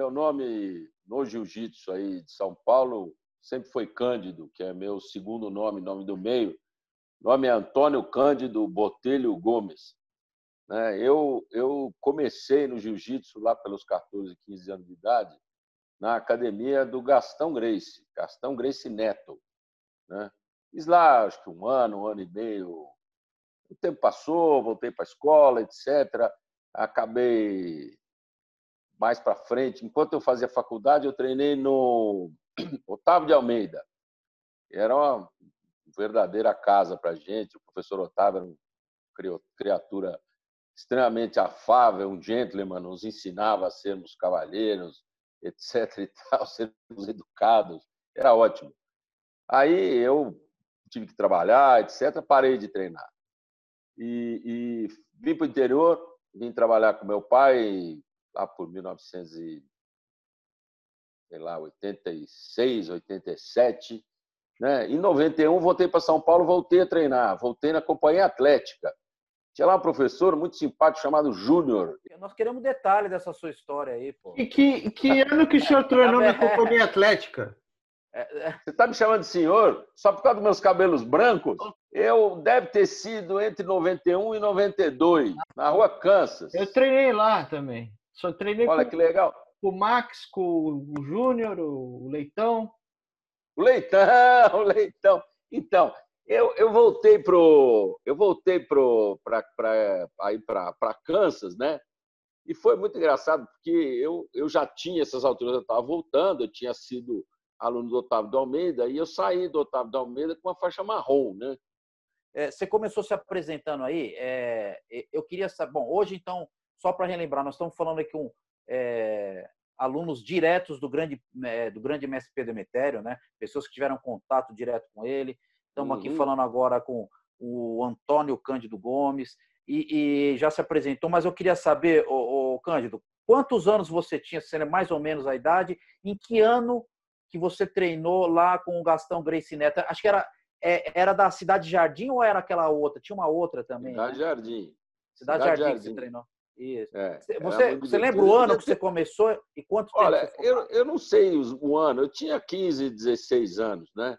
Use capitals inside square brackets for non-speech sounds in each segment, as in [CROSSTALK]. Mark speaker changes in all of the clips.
Speaker 1: meu nome no jiu-jitsu aí de São Paulo sempre foi Cândido, que é meu segundo nome, nome do meio. Nome é Antônio Cândido Botelho Gomes. Né? Eu, eu comecei no jiu-jitsu lá pelos 14, 15 anos de idade, na academia do Gastão Grace, Gastão Grace Neto. Né? Fiz lá, acho que um ano, um ano e meio. O tempo passou, voltei para a escola, etc. Acabei mais para frente. Enquanto eu fazia faculdade, eu treinei no [CLEARS THROAT] Otávio de Almeida. Era uma verdadeira casa para gente. O professor Otávio era uma criatura extremamente afável, um gentleman, nos ensinava a sermos cavalheiros, [LAUGHS] etc. e tal, sermos educados. Era ótimo. Aí eu tive que trabalhar, etc. Parei de treinar. E, e vim para o interior, vim trabalhar com meu pai lá por 1986, 87. Né? Em 91, voltei para São Paulo, voltei a treinar, voltei na Companhia Atlética. Tinha lá um professor muito simpático chamado Júnior.
Speaker 2: Nós queremos detalhe dessa sua história aí, pô.
Speaker 3: E que, que ano que o senhor treinou na [LAUGHS] Companhia Atlética?
Speaker 1: É, é. Você está me chamando de senhor só por causa dos meus cabelos brancos? Eu deve ter sido entre 91 e 92, na rua Kansas.
Speaker 3: Eu treinei lá também. Só treinei
Speaker 1: Olha
Speaker 3: com,
Speaker 1: que legal.
Speaker 3: com o Max, com o Júnior, o Leitão.
Speaker 1: O Leitão, [LAUGHS] o Leitão. Então, eu, eu voltei pro eu voltei pro para aí para Kansas, né? E foi muito engraçado porque eu, eu já tinha essas alturas eu estava voltando, eu tinha sido aluno do Otávio de Almeida e eu saí do Otávio de Almeida com uma faixa marrom, né?
Speaker 2: É, você começou se apresentando aí. É, eu queria saber. Bom, hoje então, só para relembrar, nós estamos falando aqui com é, alunos diretos do grande é, do grande MSP Demetério, né? Pessoas que tiveram contato direto com ele. Estamos uhum. aqui falando agora com o Antônio Cândido Gomes e, e já se apresentou, mas eu queria saber, o, Cândido, quantos anos você tinha, se mais ou menos a idade, em que ano que você treinou lá com o Gastão Grace Neto? Acho que era, é, era da Cidade Jardim ou era aquela outra? Tinha uma outra também.
Speaker 1: Cidade né? Jardim.
Speaker 2: Cidade, Cidade Jardim, Jardim que você treinou. Isso. É, você, você lembra o ano que você começou e quanto tempo?
Speaker 1: Olha, eu, eu não sei o ano, eu tinha 15, 16 anos, né?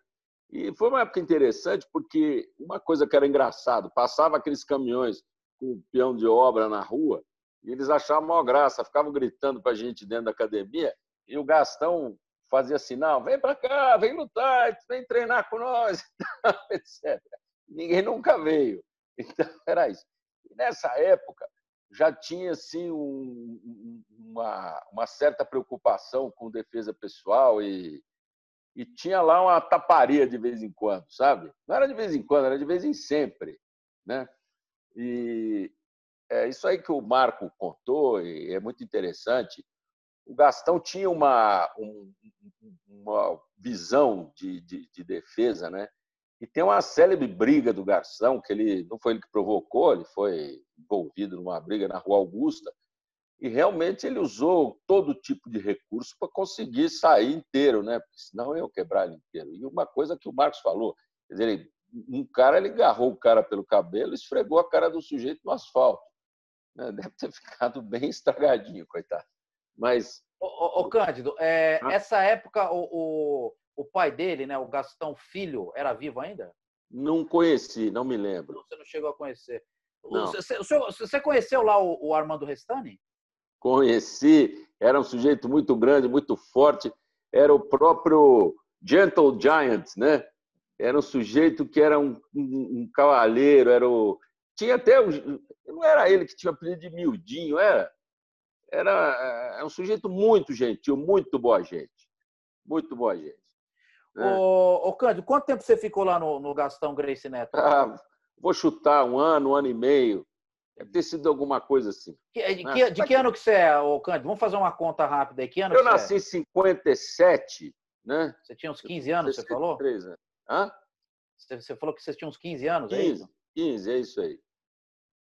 Speaker 1: E foi uma época interessante porque uma coisa que era engraçado, passava aqueles caminhões com peão de obra na rua e eles achavam maior graça, ficavam gritando para a gente dentro da academia e o Gastão fazia sinal, vem para cá, vem lutar, vem treinar com nós, [LAUGHS] etc. Ninguém nunca veio. Então, era isso. E nessa época, já tinha assim, um, uma, uma certa preocupação com defesa pessoal e, e tinha lá uma taparia de vez em quando, sabe? Não era de vez em quando, era de vez em sempre, né? E é isso aí que o Marco contou e é muito interessante. O Gastão tinha uma, um, uma visão de, de, de, defesa, né? E tem uma célebre briga do Garção, que ele não foi ele que provocou, ele foi envolvido numa briga na Rua Augusta, e realmente ele usou todo tipo de recurso para conseguir sair inteiro, né? Porque senão eu quebrar ele inteiro. E uma coisa que o Marcos falou, quer dizer, um cara ele agarrou o cara pelo cabelo e esfregou a cara do sujeito no asfalto. Né? [LAUGHS] Deve ter ficado bem estragadinho, coitado. Mas.
Speaker 2: Ô, ô Cândido, é, ah. essa época o, o, o, pai dele, né, o Gastão Filho, era vivo ainda?
Speaker 1: Não conheci, não me lembro.
Speaker 2: Você não chegou a conhecer. Você, você conheceu lá o, o Armando Restani?
Speaker 1: Conheci, era um sujeito muito grande, muito forte, era o próprio Gentle Giant, né? Era um sujeito que era um, um, um cavalheiro, era o... tinha até não era ele que tinha apelido de miudinho, era era, era um sujeito muito gentil, muito boa gente, muito boa gente.
Speaker 2: Né? Ô, ô Cândido, quanto tempo você ficou lá no, no Gastão Grace Neto?
Speaker 1: Ah, vou chutar um ano, um ano e meio. Deve ter sido alguma coisa assim.
Speaker 2: De, né? que, de que ano que você é, ô Cândido? Vamos fazer uma conta rápida aí. Que ano
Speaker 1: Eu
Speaker 2: nasci
Speaker 1: é? em 57, né?
Speaker 2: Você tinha uns 15 anos, 63 você falou?
Speaker 1: anos. Hã?
Speaker 2: Você falou que você tinha uns 15 anos,
Speaker 1: 15,
Speaker 2: é isso?
Speaker 1: 15, é isso aí.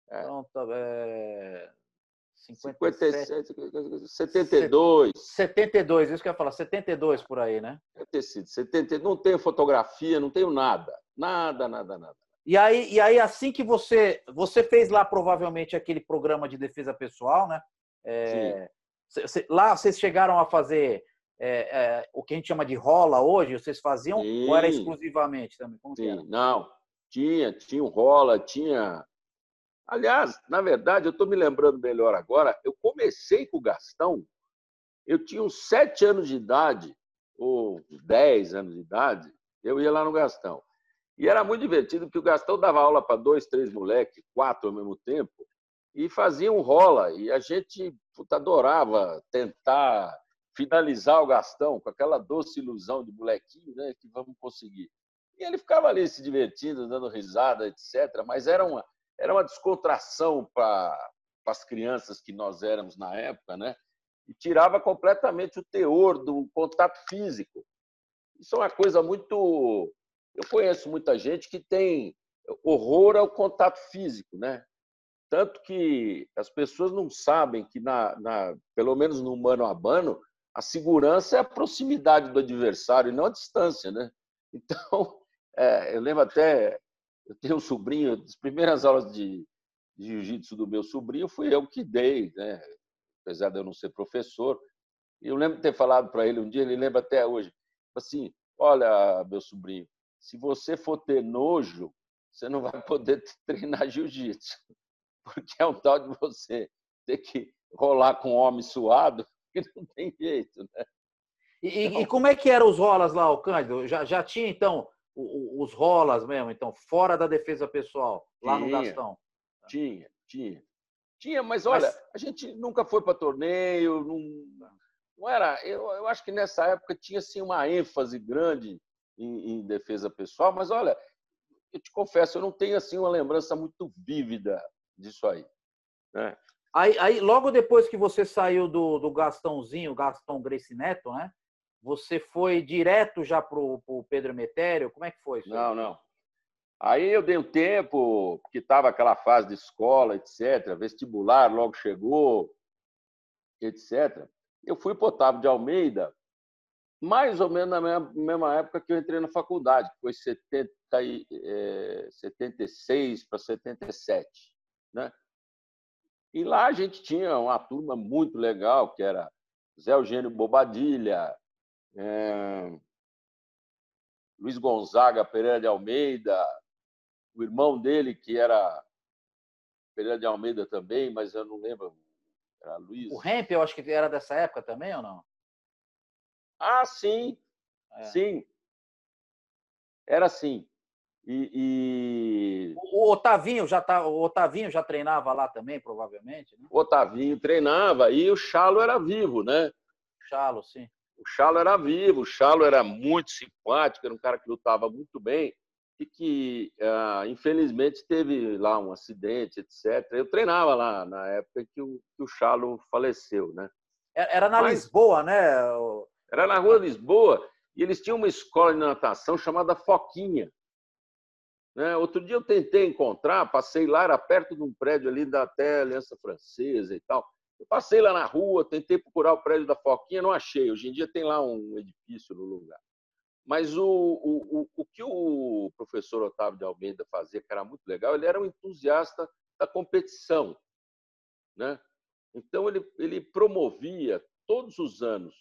Speaker 2: É. Então, tá, é...
Speaker 1: 57, 72.
Speaker 2: 72, isso que eu ia falar, 72 por aí, né?
Speaker 1: Deve ter sido. 70, não tenho fotografia, não tenho nada. Nada, nada, nada.
Speaker 2: E aí, e aí assim que você você fez lá provavelmente aquele programa de defesa pessoal, né? É, Lá vocês chegaram a fazer é, é, o que a gente chama de rola hoje, vocês faziam Sim. ou era exclusivamente também? Como
Speaker 1: Sim, não. Tinha, tinha um rola, tinha. Aliás, na verdade, eu estou me lembrando melhor agora, eu comecei com o Gastão, eu tinha uns sete anos de idade, ou dez anos de idade, eu ia lá no Gastão. E era muito divertido, porque o Gastão dava aula para dois, três moleques, quatro ao mesmo tempo, e fazia um rola. E a gente puta, adorava tentar finalizar o Gastão com aquela doce ilusão de molequinho, né, que vamos conseguir. E ele ficava ali se divertindo, dando risada, etc. Mas era uma, era uma descontração para as crianças que nós éramos na época, né? E tirava completamente o teor do contato físico. Isso é uma coisa muito. Eu conheço muita gente que tem horror ao contato físico, né? Tanto que as pessoas não sabem que, na, na, pelo menos no mano a mano, a segurança é a proximidade do adversário e não a distância, né? [LAUGHS] Então, é, eu lembro até, eu tenho um sobrinho, as primeiras aulas de, de jiu-jitsu do meu sobrinho fui eu que dei, né? apesar de eu não ser professor. Eu lembro de ter falado para ele um dia, ele lembra até hoje, assim, olha, meu sobrinho, se você for ter nojo, você não vai poder [LAUGHS] treinar jiu-jitsu, porque é um tal de você ter que rolar com um homem suado que não tem jeito, né?
Speaker 2: E, então... e, como é que eram os rolas lá, o Cândido? Já, já tinha, então, os rolas mesmo, então, fora da defesa pessoal, lá tinha, no Gastão?
Speaker 1: Tinha, tinha. Tinha, mas olha, mas... a gente nunca foi para torneio, não, não era. Eu, eu acho que nessa época tinha assim, uma ênfase grande em, em defesa pessoal, mas olha, eu te confesso, eu não tenho assim uma lembrança muito vívida disso aí. Né?
Speaker 2: Aí, aí, logo depois que você saiu do, do Gastãozinho, Gastão Grace Neto, né? Você foi direto já para o Pedro Emetério? Como é que foi? Isso?
Speaker 1: Não, não. Aí eu dei um tempo, que estava aquela fase de escola, etc., vestibular logo chegou, etc. Eu fui para Otávio de Almeida, mais ou menos na mesma, época que eu entrei na faculdade, que foi 70, é, 76 para 77. Né? E lá a gente tinha uma turma muito legal, que era Zé Eugênio Bobadilha, é, Luiz Gonzaga Pereira de Almeida, o irmão dele, que era Pereira de Almeida também, mas eu não lembro, era Luiz.
Speaker 2: O Hemp, eu acho que era dessa época também ou não?
Speaker 1: Ah, sim, é. sim. Era assim. E, e,
Speaker 2: O Otavinho já tá, o Otavinho já treinava lá também, provavelmente. Né?
Speaker 1: O Otavinho treinava e o Chalo era vivo, né?
Speaker 2: Chalo, sim.
Speaker 1: O Chalo era vivo, o Chalo era muito simpático, era um cara que lutava muito bem e que, uh, infelizmente, teve lá um acidente, etc. Eu treinava lá na época que o, que o Chalo faleceu, né?
Speaker 2: Era na Mas, Lisboa, né?
Speaker 1: Era na rua Lisboa e eles tinham uma escola de natação chamada Foquinha. Né? Outro dia eu tentei encontrar, passei lá, era perto de um prédio ali da até Aliança Francesa e tal. Eu passei lá na rua, tentei procurar o prédio da Foquinha, não achei. Hoje em dia tem lá um edifício no lugar. Mas o, o, o, o que o professor Otávio de Almeida fazia, que era muito legal, ele era um entusiasta da competição. Né? Então, ele, ele promovia todos os anos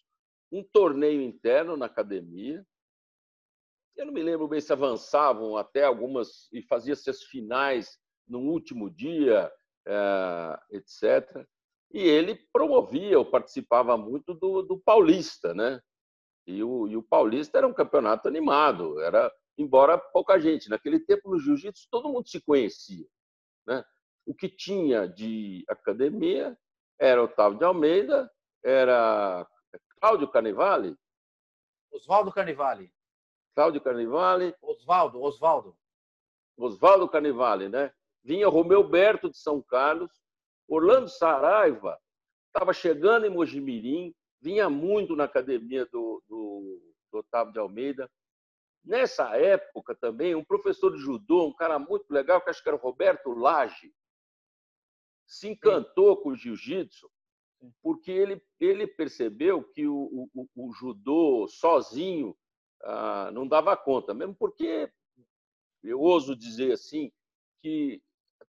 Speaker 1: um torneio interno na academia, eu não me lembro bem se avançavam até algumas e fazia-se as finais no último dia, eh, etc. E ele promovia ou participava muito do, do Paulista, né? E o, e o Paulista era um campeonato animado, era embora pouca gente. Naquele tempo no Jiu-Jitsu todo mundo se conhecia, né? O que tinha de academia era Otávio de Almeida, era Cláudio Carnevale,
Speaker 2: Oswaldo Carnevale.
Speaker 1: Cláudio Carnevale.
Speaker 2: Oswaldo, Oswaldo.
Speaker 1: Oswaldo Carnevale, né? Vinha Romeu Berto de São Carlos, Orlando Saraiva estava chegando em Mojimirim, vinha muito na academia do, do, do Otávio de Almeida. Nessa época também, um professor de judô, um cara muito legal, que acho que era o Roberto Lage, se encantou com o jiu-jitsu, porque ele, ele percebeu que o, o, o judô sozinho ah, não dava conta, mesmo porque eu ouso dizer assim que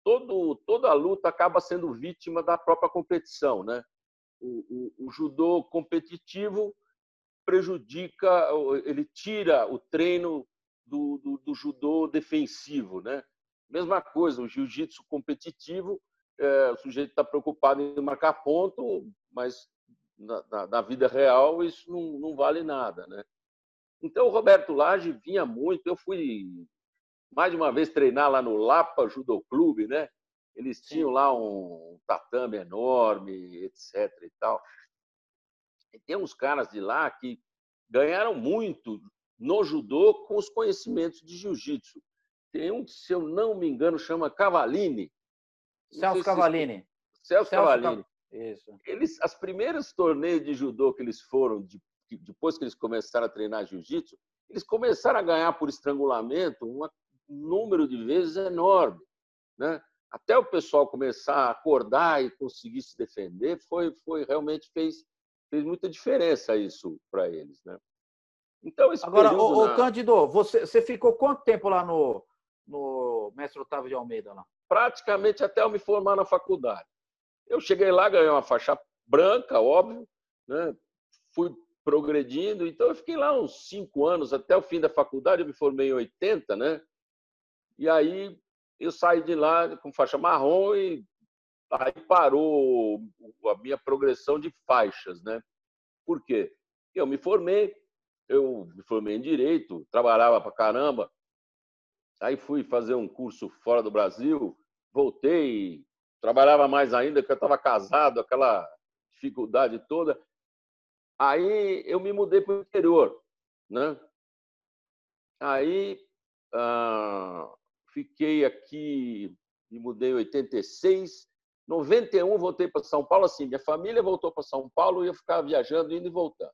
Speaker 1: todo, toda a luta acaba sendo vítima da própria competição, né? o, o, o judô competitivo prejudica, ele tira o treino do, do, do judô defensivo, né? Mesma coisa, o jiu-jitsu competitivo, é, o sujeito está preocupado em marcar ponto, mas na, na, na, vida real isso não, não vale nada, né? Então o Roberto Lage vinha muito, eu fui mais de uma vez treinar lá no Lapa Judô Clube, né? Eles tinham lá um tatame enorme, etc. e tal. E tem uns caras de lá que ganharam muito no judô com os conhecimentos de jiu-jitsu. Tem um que, se eu não me engano, chama Cavalini.
Speaker 2: Celso Cavalini.
Speaker 1: Celso, Celso Cavalini.
Speaker 2: Isso.
Speaker 1: Eles, as primeiras torneios de judô que eles foram, de, depois que eles começaram a treinar jiu-jitsu, eles começaram a ganhar por estrangulamento um número de vezes enorme. Né? Até o pessoal começar a acordar e conseguir se defender, foi, foi realmente fez, fez muita diferença isso para eles. Né?
Speaker 2: Então, Agora, o na... Cândido, você, você ficou quanto tempo lá no, no Mestre Otávio de Almeida? Lá?
Speaker 1: Praticamente até eu me formar na faculdade. Eu cheguei lá, ganhei uma faixa branca, óbvio, né? fui progredindo, então eu fiquei lá uns cinco anos, até o fim da faculdade, eu me formei em 80, né? E aí eu saí de lá com faixa marrom e aí parou a minha progressão de faixas, né? Por quê? Eu me formei, eu me formei em direito, trabalhava pra caramba. Aí fui fazer um curso fora do Brasil, voltei, trabalhava mais ainda, porque eu estava casado, aquela dificuldade toda. Aí eu me mudei para o interior, né? Aí ah, fiquei aqui, me mudei em 86, 91 voltei para São Paulo, assim, minha família voltou para São Paulo e eu ficava viajando, indo e voltando.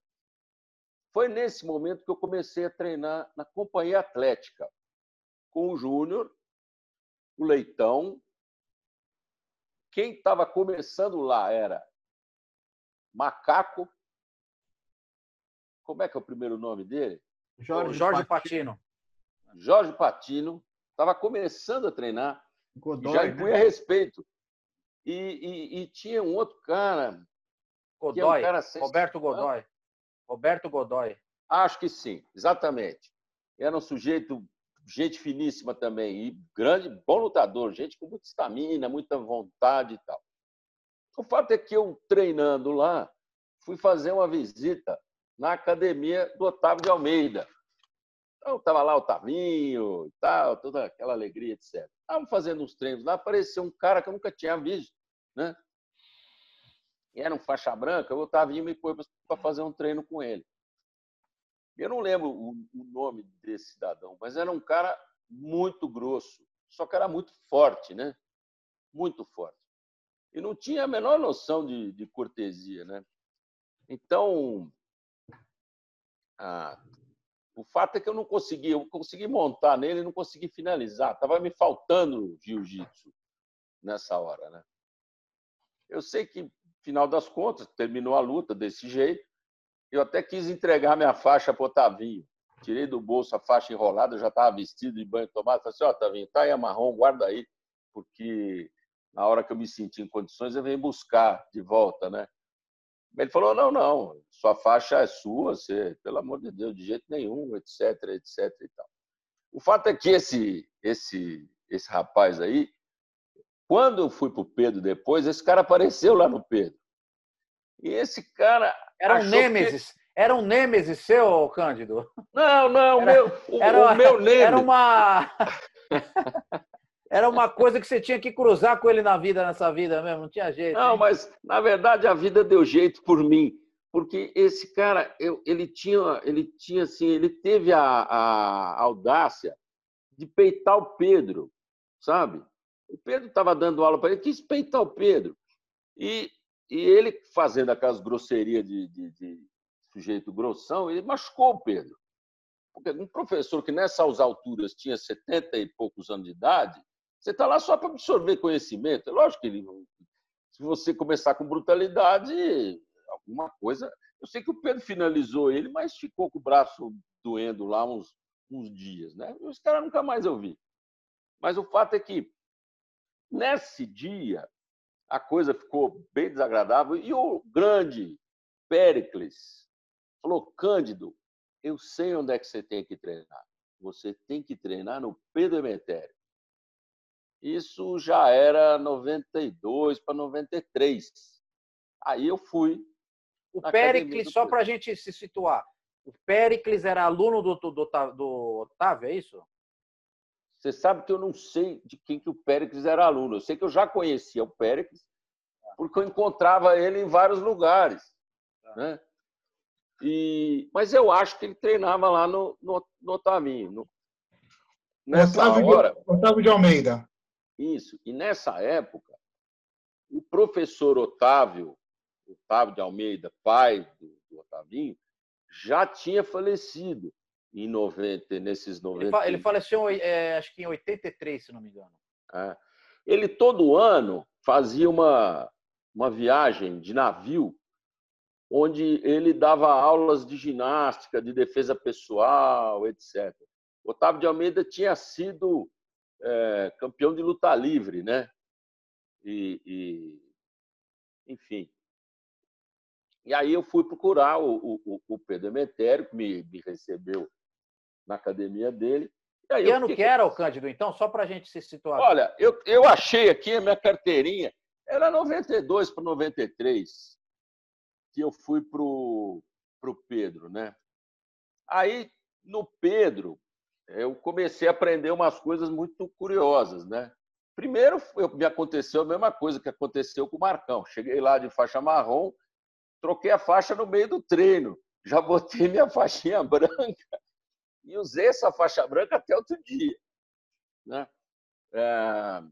Speaker 1: Foi nesse momento que eu comecei a treinar na companhia atlética, com o Júnior, o Leitão. Quem estava começando lá era Macaco. Como é que é o primeiro nome dele?
Speaker 2: Jorge, Jorge Patino.
Speaker 1: Jorge Patino. Estava começando a treinar. Godoy, já impunha né? respeito. E, e, e, tinha um outro cara.
Speaker 2: Godoy, é um cara Roberto Godoy. Roberto Godoy.
Speaker 1: Acho que sim, exatamente. Era um sujeito, gente finíssima também, e grande, bom lutador, gente com muita estamina, muita vontade e tal. O fato é que eu, treinando lá, fui fazer uma visita na academia do Otávio de Almeida. Então, estava lá o Tavinho e tal, toda aquela alegria, etc. Estavam fazendo uns treinos lá, apareceu um cara que eu nunca tinha visto, né? era um faixa branca, o Otavinho me pôs para fazer um treino com ele. Eu não lembro o, nome desse cidadão, mas era um cara muito grosso, só que era muito forte, né? Muito forte. E não tinha a menor noção de, de cortesia, né? Então, ah, o fato é que eu não consegui, eu consegui montar nele, não consegui finalizar. Estava me faltando jiu-jitsu nessa hora, né? Eu sei que final das contas, terminou a luta desse jeito. Eu até quis entregar minha faixa para o Otavinho. Tirei do bolso a faixa enrolada, eu já estava vestido de banho tomado. Falei assim: Ó, oh, Otavinho, tá aí a marrom, guarda aí, porque na hora que eu me senti em condições, eu venho buscar de volta, né? Ele falou: não, não, sua faixa é sua, você, pelo amor de Deus, de jeito nenhum, etc, etc e tal. O fato é que esse, esse, esse rapaz aí, quando eu fui para o Pedro depois, esse cara apareceu lá no Pedro. E esse cara.
Speaker 2: Era um Nêmesis. Que... Era um Nêmesis seu, Cândido?
Speaker 1: Não, não, era, meu, o, era, o meu Nêmesis.
Speaker 2: Era uma. [LAUGHS] Era uma coisa que você tinha que cruzar com ele na vida, nessa vida mesmo, não tinha jeito.
Speaker 1: Não, hein? mas na verdade a vida deu jeito por mim, porque esse cara, eu, ele tinha, ele tinha assim, ele teve a, a audácia de peitar o Pedro, sabe? O Pedro estava dando aula para ele, quis peitar o Pedro. E, e ele, fazendo aquelas grosserias de, de, de sujeito grossão, ele machucou o Pedro. Porque um professor que nessas alturas tinha 70 e poucos anos de idade, você está lá só para absorver conhecimento. É lógico que ele, se você começar com brutalidade, alguma coisa. Eu sei que o Pedro finalizou ele, mas ficou com o braço doendo lá uns, uns dias. Né? Os caras nunca mais eu vi. Mas o fato é que Nesse dia, a coisa ficou bem desagradável. E o grande Péricles falou: Cândido, eu sei onde é que você tem que treinar. Você tem que treinar no Pedro Emetério. Isso já era 92 para 93. Aí eu fui.
Speaker 2: O Péricles, só para a gente se situar, o Péricles era aluno do, do, do Otávio, é isso?
Speaker 1: Você sabe que eu não sei de quem que o Péricles era aluno. Eu sei que eu já conhecia o Péricles, porque eu encontrava ele em vários lugares. Tá. Né? E, mas eu acho que ele treinava lá no, no, no Otavinho. No,
Speaker 4: nessa Otávio, hora, de, Otávio de Almeida.
Speaker 1: Isso. E nessa época, o professor Otávio, Otávio de Almeida, pai do, do Otavinho, já tinha falecido em 90, nesses 90.
Speaker 2: Ele faleceu, é, acho que em 83, se não me engano.
Speaker 1: É. Ele todo ano fazia uma, uma viagem de navio, onde ele dava aulas de ginástica, de defesa pessoal, etc. Otávio de Almeida tinha sido é, campeão de luta livre, né? E, e, enfim. E aí eu fui procurar o, o, o Pedro Emetério, que me, me recebeu na academia dele.
Speaker 2: E que ano que era o Cândido, então? Só para a gente se situar.
Speaker 1: Olha, eu, eu achei aqui a minha carteirinha, era 92 para 93, que eu fui para o Pedro, né? Aí, no Pedro, eu comecei a aprender umas coisas muito curiosas, né? Primeiro, me aconteceu a mesma coisa que aconteceu com o Marcão. Cheguei lá de faixa marrom, troquei a faixa no meio do treino, já botei minha [LAUGHS] faixinha branca e usei essa faixa branca até outro dia. Né? É...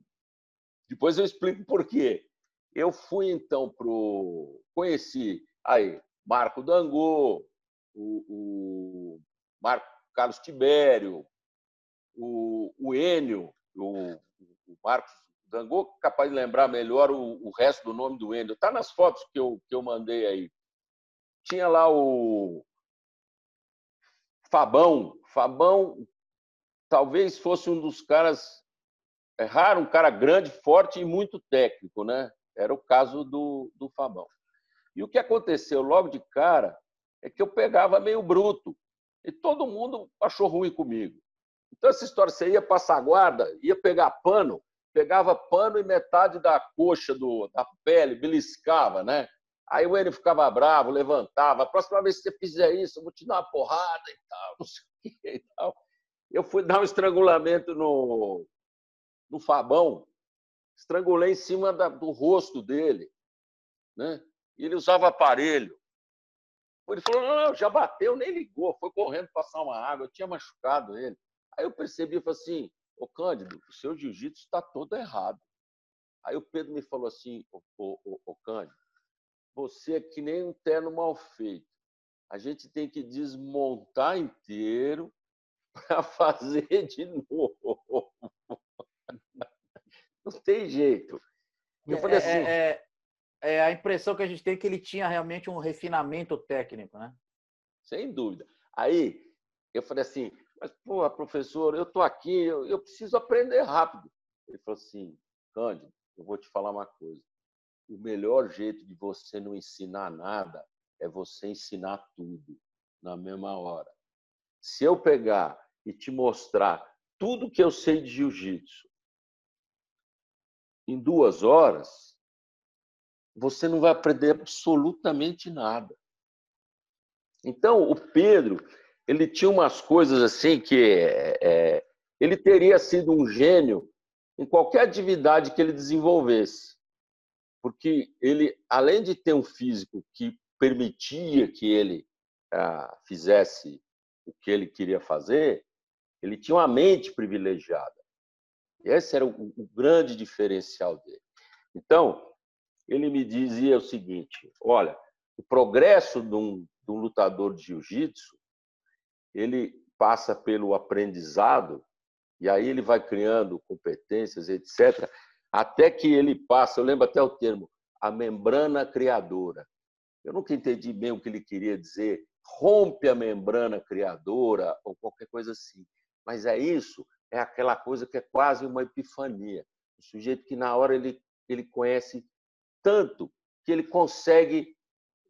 Speaker 1: Depois eu explico por quê. Eu fui então para o. Conheci aí Marco Dangô, o, o Marco Carlos Tibério, o, o Enio, o, o Marcos Dangô, capaz de lembrar melhor o, o resto do nome do Enio. Está nas fotos que eu, que eu mandei aí. Tinha lá o Fabão, Fabão talvez fosse um dos caras é raro, um cara grande, forte e muito técnico, né? Era o caso do, do Fabão. E o que aconteceu logo de cara é que eu pegava meio bruto e todo mundo achou ruim comigo. Então, essa história, você ia passar guarda, ia pegar pano, pegava pano e metade da coxa do, da pele, beliscava, né? Aí o Enio ficava bravo, levantava. A próxima vez que você fizer isso, eu vou te dar uma porrada e tal, não sei o que e tal. Eu fui dar um estrangulamento no, no Fabão, estrangulei em cima da, do rosto dele, né? E ele usava aparelho. Ele falou: não, não, já bateu, nem ligou, foi correndo passar uma água, eu tinha machucado ele. Aí eu percebi, falei assim: Ô Cândido, o seu jiu-jitsu está todo errado. Aí o Pedro me falou assim: Ô, ô, ô, Cândido, você é que nem um terno mal feito. A gente tem que desmontar inteiro [LAUGHS] para fazer de novo. [LAUGHS] Não tem jeito.
Speaker 2: Eu falei é, assim. É, é, é, a impressão que a gente tem que ele tinha realmente um refinamento técnico, né?
Speaker 1: Sem dúvida. Aí eu falei assim, mas, pô, professor, eu estou aqui, eu, eu preciso aprender rápido. Ele falou assim, Cândido, eu vou te falar uma coisa o melhor jeito de você não ensinar nada é você ensinar tudo na mesma hora. Se eu pegar e te mostrar tudo que eu sei de jiu-jitsu em duas horas, você não vai aprender absolutamente nada. Então, o Pedro, ele tinha umas coisas assim que é, é, ele teria sido um gênio em qualquer atividade que ele desenvolvesse porque ele, além de ter um físico que permitia que ele ah, fizesse o que ele queria fazer, ele tinha uma mente privilegiada. Esse era o, o grande diferencial dele. Então, ele me dizia o seguinte: olha, o progresso de um, de um lutador de jiu-jitsu, ele passa pelo aprendizado e aí ele vai criando competências, etc até que ele passa, eu lembro até o termo, a membrana criadora. Eu nunca entendi bem o que ele queria dizer, rompe a membrana criadora ou qualquer coisa assim. Mas é isso, é aquela coisa que é quase uma epifania. O sujeito que na hora ele, ele conhece tanto que ele consegue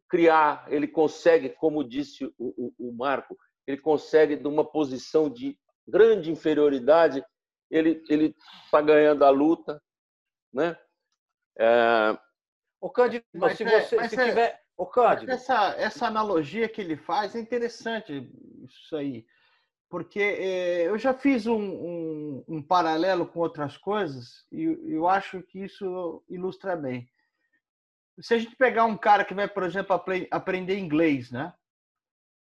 Speaker 1: criar, ele consegue, como disse o, o, o Marco, ele consegue, de uma posição de grande inferioridade, ele está ganhando a luta. Né?
Speaker 2: É... O Cândido, mas se é, você se é, tiver. O Cândido.
Speaker 3: Essa, essa analogia que ele faz é interessante, isso aí. Porque é, eu já fiz um, um, um, paralelo com outras coisas e eu acho que isso ilustra bem. Se a gente pegar um cara que vai, por exemplo, aprender inglês, né?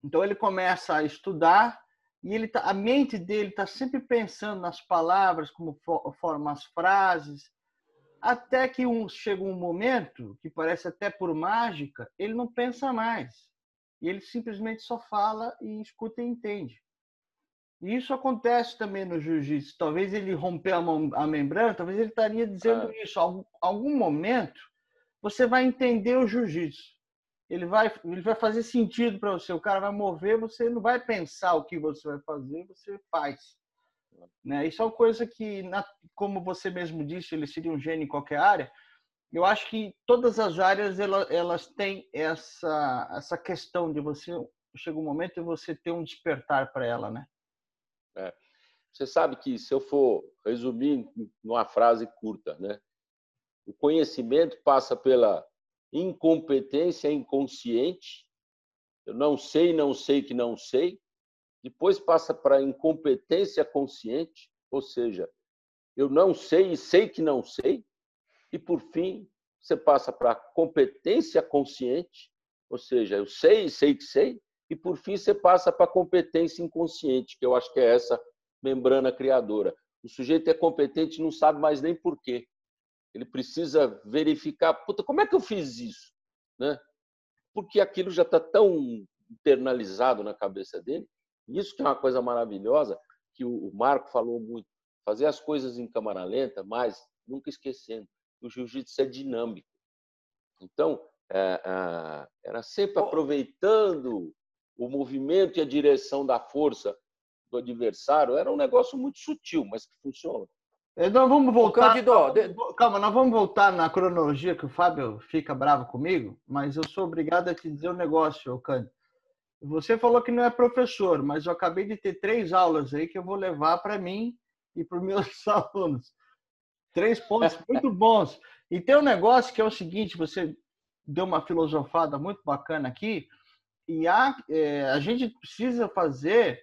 Speaker 3: Então ele começa a estudar e ele tá, a mente dele está sempre pensando nas palavras, como forma as frases, até que um, chega um momento que parece até por mágica, ele não pensa mais. E ele simplesmente só fala e escuta e entende. E isso acontece também no jiu-jitsu. Talvez ele romper a, mão, a, membrana, talvez ele estaria dizendo ah. isso. Algum, algum momento você vai entender o jiu-jitsu ele vai, ele vai fazer sentido para você. O cara vai mover, você não vai pensar o que você vai fazer, você faz. Né? Isso é uma coisa que, como você mesmo disse, ele seria um gênio em qualquer área. Eu acho que todas as áreas elas, elas têm essa, essa questão de você chega um momento de você ter um despertar para ela, né?
Speaker 1: É. Você sabe que se eu for resumir numa frase curta, né? O conhecimento passa pela incompetência inconsciente, eu não sei, não sei que não sei. Depois passa para incompetência consciente, ou seja, eu não sei e sei que não sei. E por fim, você passa para competência consciente, ou seja, eu sei e sei que sei. E por fim, você passa para competência inconsciente, que eu acho que é essa membrana criadora. O sujeito é competente e não sabe mais nem por quê. Ele precisa verificar, puta, como é que eu fiz isso? Né? Porque aquilo já está tão internalizado na cabeça dele. Isso que é uma coisa maravilhosa, que o Marco falou muito. Fazer as coisas em câmara lenta, mas nunca esquecendo, o jiu-jitsu é dinâmico. Então, é, é, era sempre aproveitando o movimento e a direção da força do adversário. Era um negócio muito sutil, mas que funciona.
Speaker 3: Então vamos voltar. Cândido, calma, nós vamos voltar na cronologia que o Fábio fica bravo comigo, mas eu sou obrigado a te dizer um negócio, Cândido. Você falou que não é professor, mas eu acabei de ter três aulas aí que eu vou levar para mim e para os meus [LAUGHS] alunos. Três pontos [LAUGHS] muito bons. E tem um negócio que é o seguinte: você deu uma filosofada muito bacana aqui, e a, é, a gente precisa fazer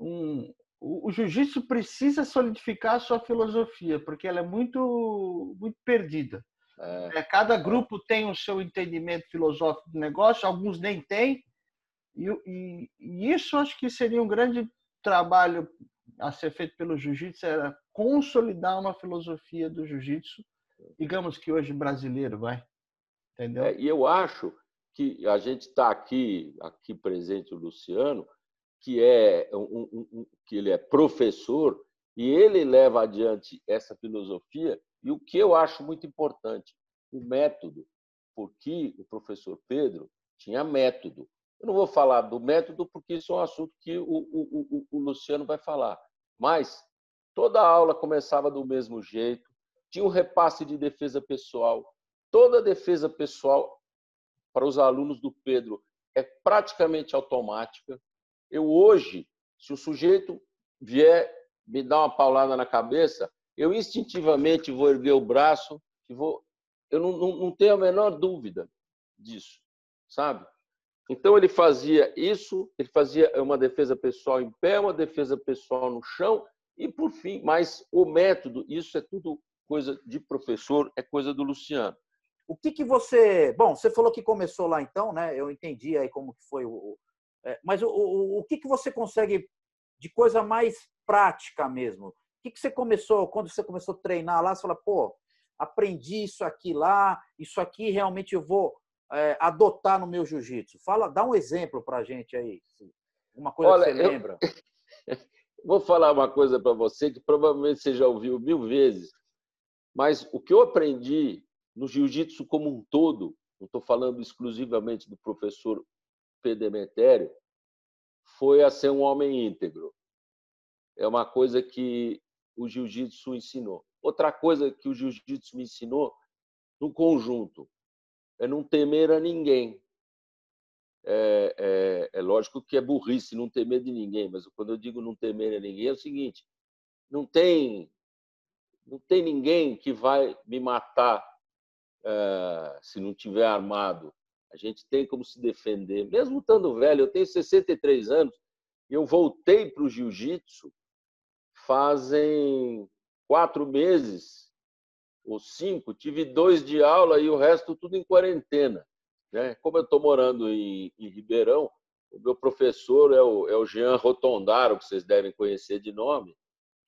Speaker 3: um, o, o jiu-jitsu precisa solidificar a sua filosofia, porque ela é muito, muito perdida. É. é cada grupo tem o seu entendimento filosófico do negócio, alguns nem têm, e, e, e isso acho que seria um grande trabalho a ser feito pelo jiu-jitsu, era consolidar uma filosofia do jiu-jitsu, digamos que hoje brasileiro, vai. Entendeu?
Speaker 1: É, e eu acho que a gente está aqui, aqui presente o Luciano, que é um, um, um, que ele é professor e ele leva adiante essa filosofia e o que eu acho muito importante o método porque o professor Pedro tinha método. Eu não vou falar do método porque isso é um assunto que o, o, o, o Luciano vai falar mas toda a aula começava do mesmo jeito tinha um repasse de defesa pessoal. Toda defesa pessoal para os alunos do Pedro é praticamente automática eu hoje, se o sujeito vier me dar uma paulada na cabeça, eu instintivamente vou erguer o braço e vou. Eu não, não, não tenho a menor dúvida disso, sabe? Então ele fazia isso, ele fazia uma defesa pessoal em pé, uma defesa pessoal no chão e por fim, mas o método, isso é tudo coisa de professor, é coisa do Luciano.
Speaker 2: O que que você, bom, você falou que começou lá então, né? Eu entendi aí como que foi o, mas o, o, o que, que você consegue de coisa mais prática mesmo? O que, que você começou, quando você começou a treinar lá, você fala, pô, aprendi isso aqui lá, isso aqui realmente eu vou é, adotar no meu jiu-jitsu. Fala, dá um exemplo para a gente aí, uma coisa Olha, que você
Speaker 1: eu...
Speaker 2: lembra. [LAUGHS]
Speaker 1: vou falar uma coisa para você que provavelmente você já ouviu mil vezes, mas o que eu aprendi no jiu-jitsu como um todo, não estou falando exclusivamente do professor Demetério foi a ser um homem íntegro. É uma coisa que o jiu-jitsu ensinou. Outra coisa que o jiu-jitsu me ensinou no conjunto, é não temer a ninguém. É, é, é, lógico que é burrice não temer de ninguém, mas quando eu digo não temer a ninguém é o seguinte: não tem, não tem ninguém que vai me matar é, se não tiver armado. A gente tem como se defender, mesmo estando velho. Eu tenho 63 anos eu voltei para o jiu-jitsu fazem quatro meses ou cinco. Tive dois de aula e o resto tudo em quarentena. Né? Como eu estou morando em, em, Ribeirão, o meu professor é o, é o Jean Rotondaro, que vocês devem conhecer de nome,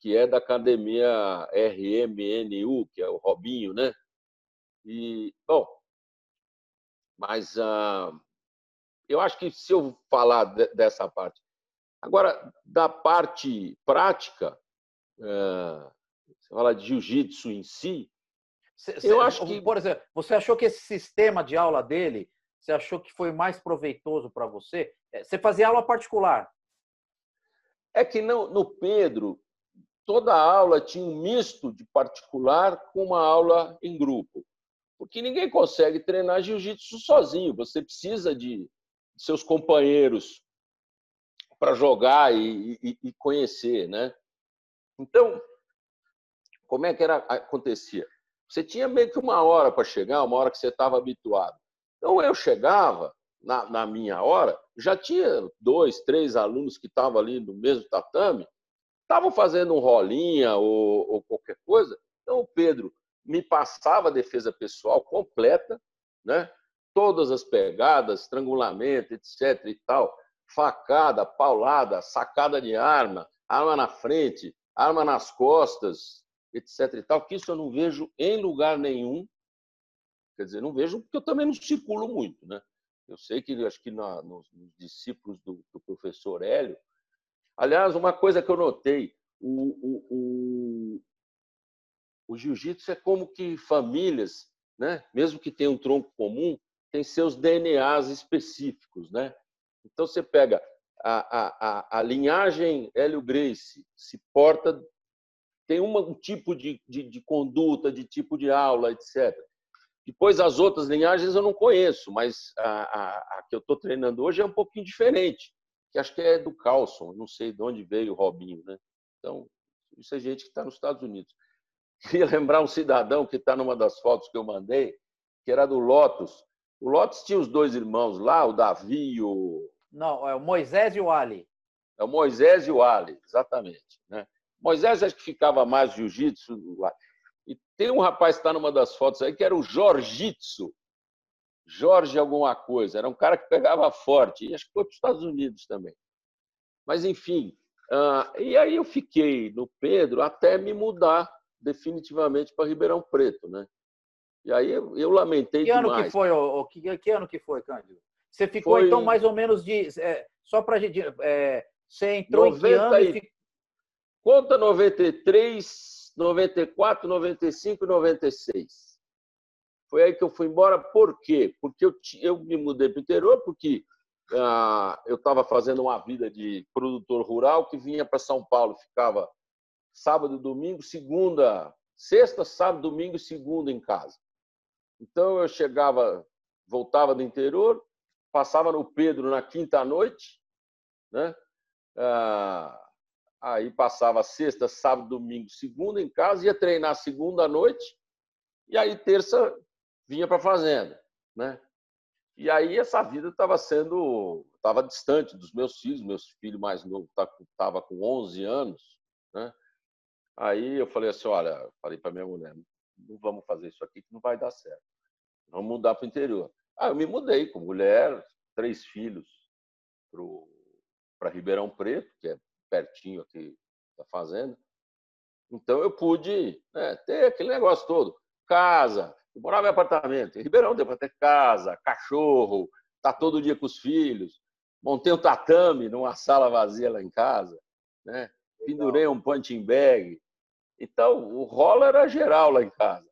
Speaker 1: que é da academia RMNU, que é o Robinho, né? E, bom, mas uh, eu acho que se eu falar de, dessa parte. Agora, da parte prática, uh, você fala de jiu-jitsu em si,
Speaker 2: eu acho que. Por exemplo, você achou que esse sistema de aula dele, você achou que foi mais proveitoso para você? É, você fazia aula particular?
Speaker 1: É que não, no Pedro, toda aula tinha um misto de particular com uma aula em grupo. Porque ninguém consegue treinar jiu-jitsu sozinho. Você precisa de seus companheiros para jogar e, e, e, conhecer, né? Então, como é que era acontecia? Você tinha meio que uma hora para chegar, uma hora que você estava habituado. Então eu chegava na, na, minha hora, já tinha dois, três alunos que estavam ali no mesmo tatame, estavam fazendo um rolinha ou, ou qualquer coisa. Então o Pedro me passava a defesa pessoal completa, né? todas as pegadas, estrangulamento, etc. e tal, facada, paulada, sacada de arma, arma na frente, arma nas costas, etc. e tal, que isso eu não vejo em lugar nenhum. Quer dizer, não vejo porque eu também não circulo muito, né? Eu sei que acho que na, nos, nos, discípulos do, do, professor Hélio. Aliás, uma coisa que eu notei, o, o, o, o jiu-jitsu é como que famílias, né? mesmo que tenham um tronco comum, tem seus DNAs específicos. Né? Então, você pega a, a, a, a linhagem Hélio Grace, se porta tem uma, um tipo de, de, de conduta, de tipo de aula, etc. Depois, as outras linhagens eu não conheço, mas a, a, a que eu estou treinando hoje é um pouquinho diferente, que acho que é do Carlson, não sei de onde veio o Robinho. Né? Então, isso é gente que está nos Estados Unidos. Queria [LAUGHS] lembrar um cidadão que está numa das fotos que eu mandei, que era do Lotus. O Lotus tinha os dois irmãos lá, o Davi e o.
Speaker 2: Não, é o Moisés e o Ali.
Speaker 1: É o Moisés e o Ali, exatamente. Né? Moisés acho que ficava mais jiu-jitsu. E tem um rapaz que está numa das fotos aí que era o Jorjitsu. Jorge alguma coisa. Era um cara que pegava forte. E acho que foi para os Estados Unidos também. Mas, enfim. Uh, e aí eu fiquei no Pedro até me mudar definitivamente para Ribeirão Preto, né? E aí eu, eu lamentei
Speaker 2: que
Speaker 1: demais.
Speaker 2: ano que foi, o, que, que, ano que foi, Cândido? Você ficou, foi... então, mais ou menos de... É, só para a gente... É, você entrou 90 em que ano e...
Speaker 1: Conta 93, 94, 95 e 96. Foi aí que eu fui embora. Por quê? Porque eu, eu me mudei para o interior, porque ah, eu estava fazendo uma vida de produtor rural que vinha para São Paulo, ficava sábado, domingo, segunda, sexta, sábado, domingo e segunda em casa. Então eu chegava, voltava do interior, passava no Pedro na quinta noite, né? Ah, Aí passava sexta, sábado, domingo, segunda em casa, ia treinar segunda noite, e aí terça vinha para a fazenda, né? E aí essa vida estava sendo, estava distante dos meus filhos, meus filhos mais novo estava com 11 anos, né? Aí eu falei assim, olha, falei para minha mulher, não vamos fazer isso aqui que não vai dar certo. Vamos mudar para o interior. Ah, eu me mudei com mulher, três filhos para Ribeirão Preto, que é pertinho aqui da fazenda. Então eu pude né, ter aquele negócio todo. Casa, morava em apartamento. Em Ribeirão deu para ter casa, cachorro, tá todo dia com os filhos. Montei um tatame numa sala vazia lá em casa. Né? Pendurei um punching bag. Então, o rola era geral lá em casa.